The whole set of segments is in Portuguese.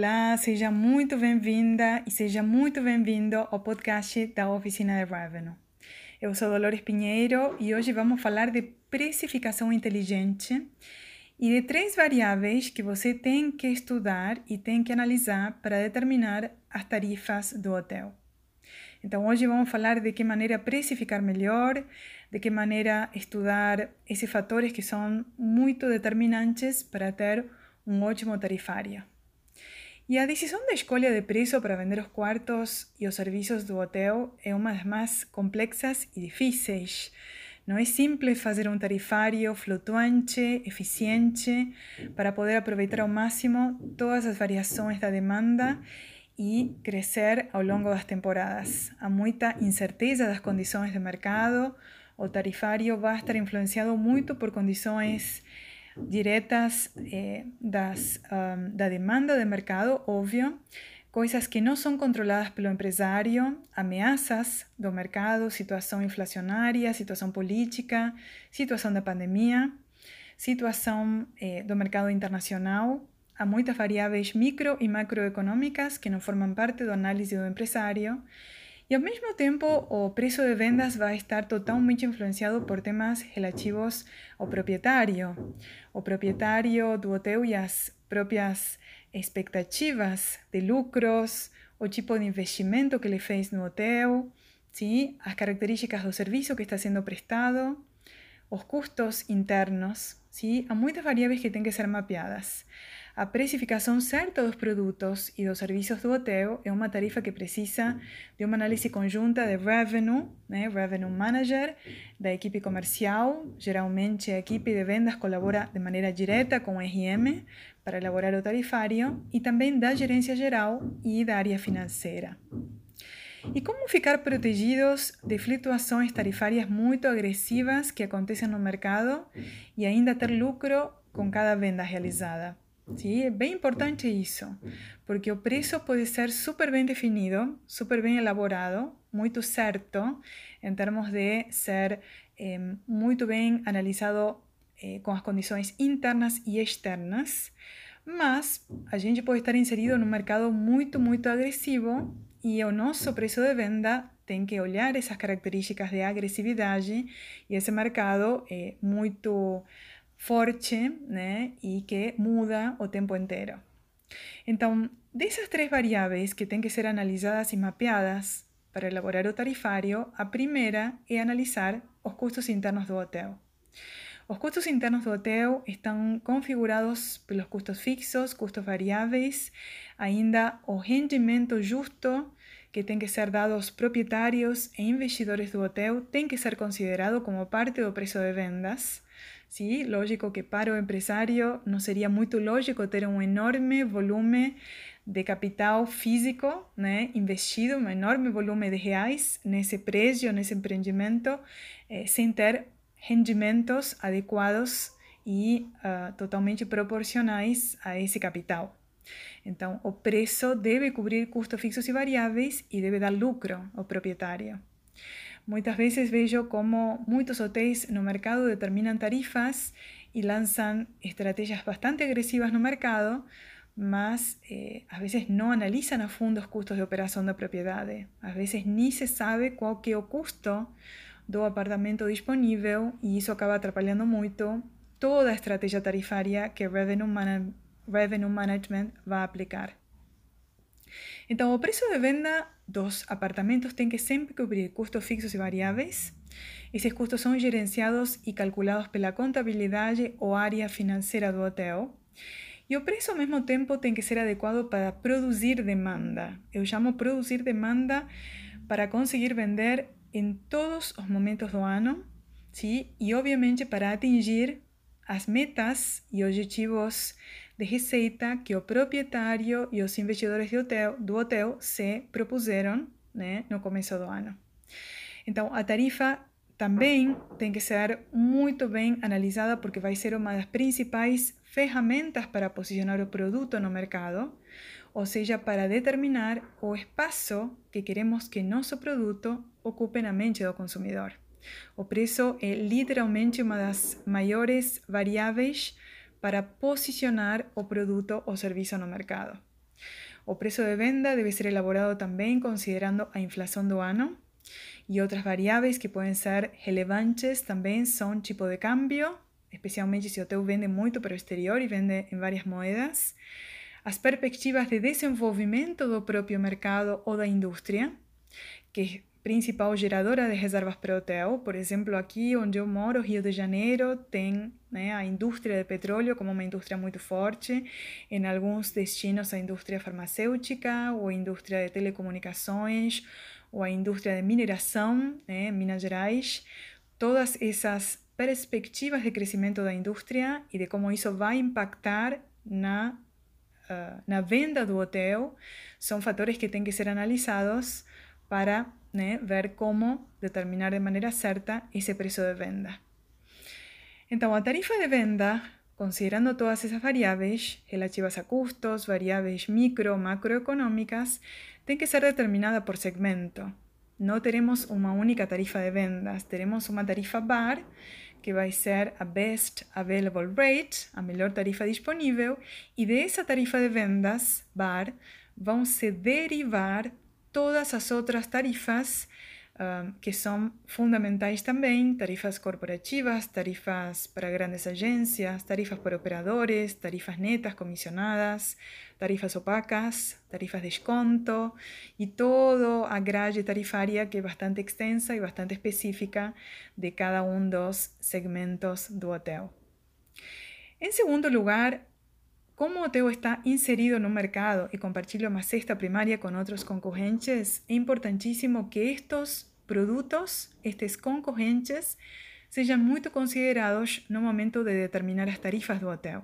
Olá, seja muito bem-vinda e seja muito bem-vindo ao podcast da Oficina de Revenue. Eu sou Dolores Pinheiro e hoje vamos falar de precificação inteligente e de três variáveis que você tem que estudar e tem que analisar para determinar as tarifas do hotel. Então, hoje vamos falar de que maneira precificar melhor, de que maneira estudar esses fatores que são muito determinantes para ter um ótimo tarifário. E a decisão da escolha de preço para vender os quartos e os serviços do hotel é uma das mais complexas e difíceis. Não é simples fazer um tarifário flutuante, eficiente, para poder aproveitar ao máximo todas as variações da demanda e crescer ao longo das temporadas. Há muita incerteza das condições de mercado, o tarifário vai estar influenciado muito por condições diretas eh, das, um, da demanda de mercado, óbvio, coisas que não são controladas pelo empresário, ameaças do mercado, situação inflacionária, situação política, situação da pandemia, situação eh, do mercado internacional. Há muitas variáveis micro e macroeconômicas que não formam parte do análise do empresário e ao mesmo tempo, o preço de vendas vai estar totalmente influenciado por temas relativos ao proprietário. O proprietário do hotel e as expectativas de lucros, o tipo de investimento que ele fez no hotel, ¿sí? as características do serviço que está sendo prestado, os custos internos. ¿sí? Há muitas variáveis que têm que ser mapeadas. A precificação certa dos produtos e dos serviços do hotel é uma tarefa que precisa de uma análise conjunta de revenue, né, revenue manager, da equipe comercial. Geralmente a equipe de vendas colabora de maneira direta com o RM para elaborar o tarifário e também da gerência geral e da área financeira. E como ficar protegidos de flutuações tarifárias muito agressivas que acontecem no mercado e ainda ter lucro com cada venda realizada? Sim, é bem importante isso, porque o preço pode ser super bem definido, super bem elaborado, muito certo, em termos de ser eh, muito bem analisado eh, com as condições internas e externas, mas a gente pode estar inserido num mercado muito, muito agressivo e o nosso preço de venda tem que olhar essas características de agressividade e esse mercado é muito forte né, e que muda o tempo inteiro. Então, dessas três variáveis que têm que ser analisadas e mapeadas para elaborar o tarifário, a primeira é analisar os custos internos do hotel. Os custos internos do hotel estão configurados pelos custos fixos, custos variáveis, ainda o rendimento justo que tem que ser dado aos proprietários e investidores do hotel tem que ser considerado como parte do preço de vendas. Sí, lógico que para o empresário não seria muito lógico ter um enorme volume de capital físico né, investido, um enorme volume de reais nesse prédio, nesse empreendimento, eh, sem ter rendimentos adequados e uh, totalmente proporcionais a esse capital. Então, o preço deve cobrir custos fixos e variáveis e deve dar lucro ao proprietário. Muitas vezes vejo como muitos hotéis no mercado determinam tarifas e lançam estratégias bastante agressivas no mercado, mas eh, às vezes não analisam a fundo os custos de operação da propriedade. Às vezes nem se sabe qual que é o custo do apartamento disponível e isso acaba atrapalhando muito toda a estratégia tarifária que Revenue, Man Revenue Management vai aplicar. Então, o preço de venda dos apartamentos tem que sempre cobrir custos fixos e variáveis. Esses custos são gerenciados e calculados pela contabilidade ou área financeira do hotel. E o preço, ao mesmo tempo, tem que ser adequado para produzir demanda. Eu chamo produzir demanda para conseguir vender em todos os momentos do ano, sim? e obviamente para atingir as metas e objetivos de receita que o proprietário e os investidores hotel, do hotel se propuseram né, no começo do ano. Então, a tarifa também tem que ser muito bem analisada porque vai ser uma das principais ferramentas para posicionar o produto no mercado, ou seja, para determinar o espaço que queremos que nosso produto ocupe na mente do consumidor. O preço é literalmente uma das maiores variáveis para posicionar o produto ou serviço no mercado. O preço de venda deve ser elaborado também considerando a inflação do ano e outras variáveis que podem ser relevantes também são tipo de câmbio, especialmente se o vende muito para o exterior e vende em várias moedas, as perspectivas de desenvolvimento do próprio mercado ou da indústria, que principal geradora de reservas para hotel. Por exemplo, aqui onde eu moro, Rio de Janeiro, tem né, a indústria de petróleo como uma indústria muito forte. Em alguns destinos, a indústria farmacêutica ou a indústria de telecomunicações ou a indústria de mineração, né, Minas Gerais. Todas essas perspectivas de crescimento da indústria e de como isso vai impactar na, uh, na venda do hotel são fatores que têm que ser analisados para né, ver como determinar de maneira certa esse preço de venda. Então, a tarifa de venda, considerando todas essas variáveis relativas a custos, variáveis micro, macroeconômicas, tem que ser determinada por segmento. Não teremos uma única tarifa de vendas, teremos uma tarifa bar, que vai ser a Best Available Rate, a melhor tarifa disponível, e dessa tarifa de vendas bar vão se derivar todas as outras tarifas uh, que são fundamentais também, tarifas corporativas, tarifas para grandes agências, tarifas para operadores, tarifas netas comissionadas, tarifas opacas, tarifas de desconto e toda a grade tarifária que é bastante extensa e bastante específica de cada um dos segmentos do hotel. Em segundo lugar, como o teu está inserido no mercado e compartilha uma cesta primária com outros concorrentes, é importantíssimo que estes produtos, estes concorrentes, sejam muito considerados no momento de determinar as tarifas do hotel.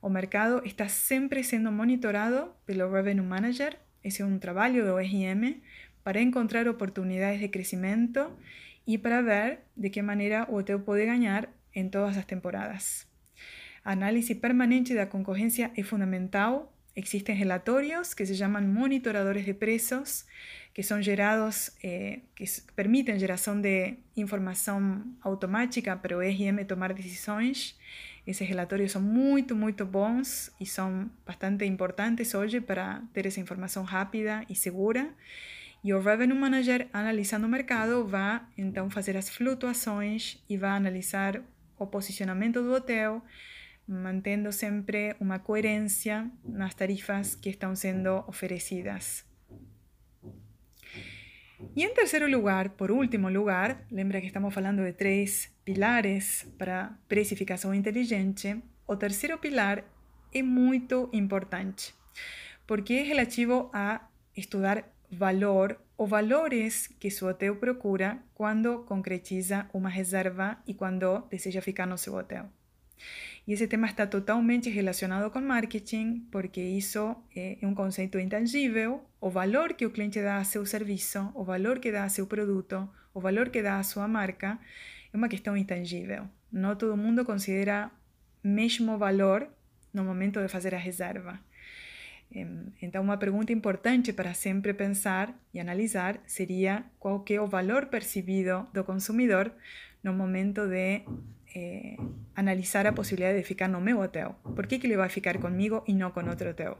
O mercado está sempre sendo monitorado pelo Revenue Manager, esse é um trabalho do RM, para encontrar oportunidades de crescimento e para ver de que maneira o hotel pode ganhar em todas as temporadas. A análise permanente da concorrência é fundamental. Existem relatórios que se chamam monitoradores de preços, que são gerados, eh, que permitem geração de informação automática para o RM tomar decisões. Esses relatórios são muito, muito bons e são bastante importantes hoje para ter essa informação rápida e segura. E o Revenue Manager, analisando o mercado, vai então fazer as flutuações e vai analisar o posicionamento do hotel, mantendo sempre uma coerência nas tarifas que estão sendo oferecidas. E em terceiro lugar, por último lugar, lembra que estamos falando de três pilares para precificação inteligente. O terceiro pilar é muito importante, porque é relativo a estudar valor ou valores que seu hotel procura quando concretiza uma reserva e quando deseja ficar no seu hotel. E esse tema está totalmente relacionado com marketing, porque isso é um conceito intangível. O valor que o cliente dá a seu serviço, o valor que dá a seu produto, o valor que dá a sua marca, é uma questão intangível. Não todo mundo considera mesmo valor no momento de fazer a reserva. Então, uma pergunta importante para sempre pensar e analisar seria qual que é o valor percebido do consumidor no momento de eh, analisar a possibilidade de ficar no meu hotel. Por que, que ele vai ficar comigo e não com outro hotel?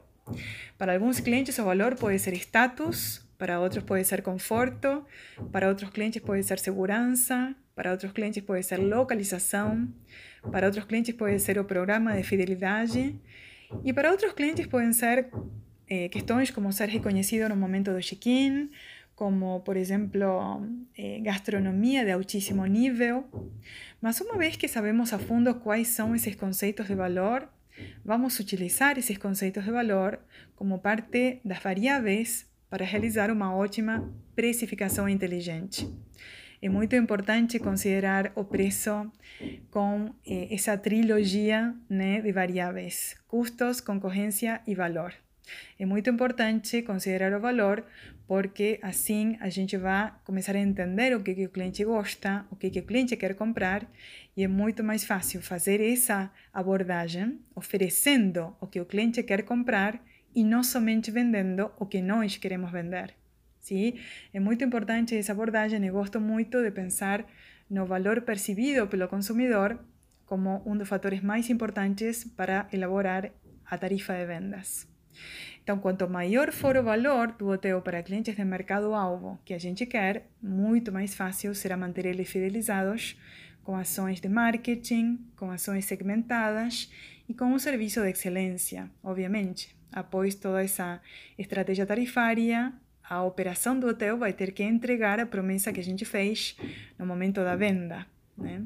Para alguns clientes o valor pode ser status, para outros pode ser conforto, para outros clientes pode ser segurança, para outros clientes pode ser localização, para outros clientes pode ser o programa de fidelidade e para outros clientes podem ser eh, questões como ser reconhecido no momento do check-in, como por exemplo eh, gastronomia de altíssimo nível. Mas uma vez que sabemos a fundo quais são esses conceitos de valor, vamos utilizar esses conceitos de valor como parte das variáveis para realizar uma ótima precificação inteligente. É muito importante considerar o preço com eh, essa trilogia né, de variáveis: custos, concorrência e valor. É muito importante considerar o valor porque assim a gente vai começar a entender o que, que o cliente gosta, o que, que o cliente quer comprar e é muito mais fácil fazer essa abordagem oferecendo o que o cliente quer comprar e não somente vendendo o que nós queremos vender. Sim? É muito importante essa abordagem e gosto muito de pensar no valor percebido pelo consumidor como um dos fatores mais importantes para elaborar a tarifa de vendas. Então, quanto maior for o valor do hotel para clientes de mercado-alvo que a gente quer, muito mais fácil será manter eles fidelizados com ações de marketing, com ações segmentadas e com um serviço de excelência, obviamente. Após toda essa estratégia tarifária, a operação do hotel vai ter que entregar a promessa que a gente fez no momento da venda. Né?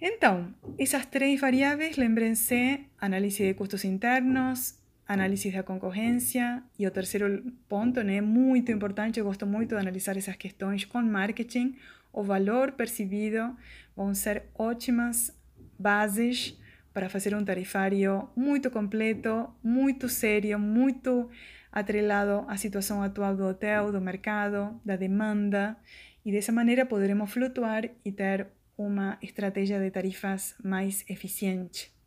Então, essas três variáveis, lembrem-se, análise de custos internos, análise da concorrência e o terceiro ponto, né, muito importante, eu gosto muito de analisar essas questões com marketing, o valor percebido vão ser ótimas bases para fazer um tarifário muito completo, muito sério, muito atrelado à situação atual do hotel, do mercado, da demanda, e dessa maneira poderemos flutuar e ter uma estratégia de tarifas mais eficiente.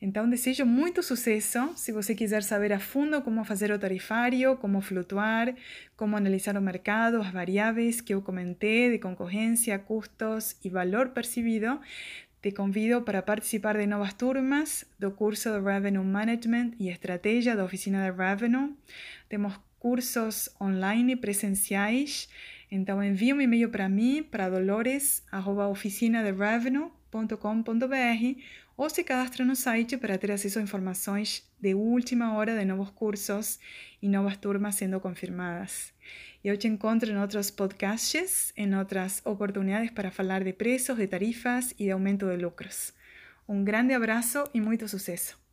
Então, desejo muito sucesso. Se você quiser saber a fundo como fazer o tarifário, como flutuar, como analisar o mercado, as variáveis que eu comentei de concorrência, custos e valor percebido, te convido para participar de novas turmas do curso de Revenue Management e Estratégia da Oficina de Revenue. Temos cursos online e presenciais então envie um e-mail para mim, para dolores.oficinaderevenue.com.br ou se cadastre no site para ter acesso a informações de última hora de novos cursos e novas turmas sendo confirmadas. Eu te encontro em outros podcasts, em outras oportunidades para falar de preços, de tarifas e de aumento de lucros. Um grande abraço e muito sucesso!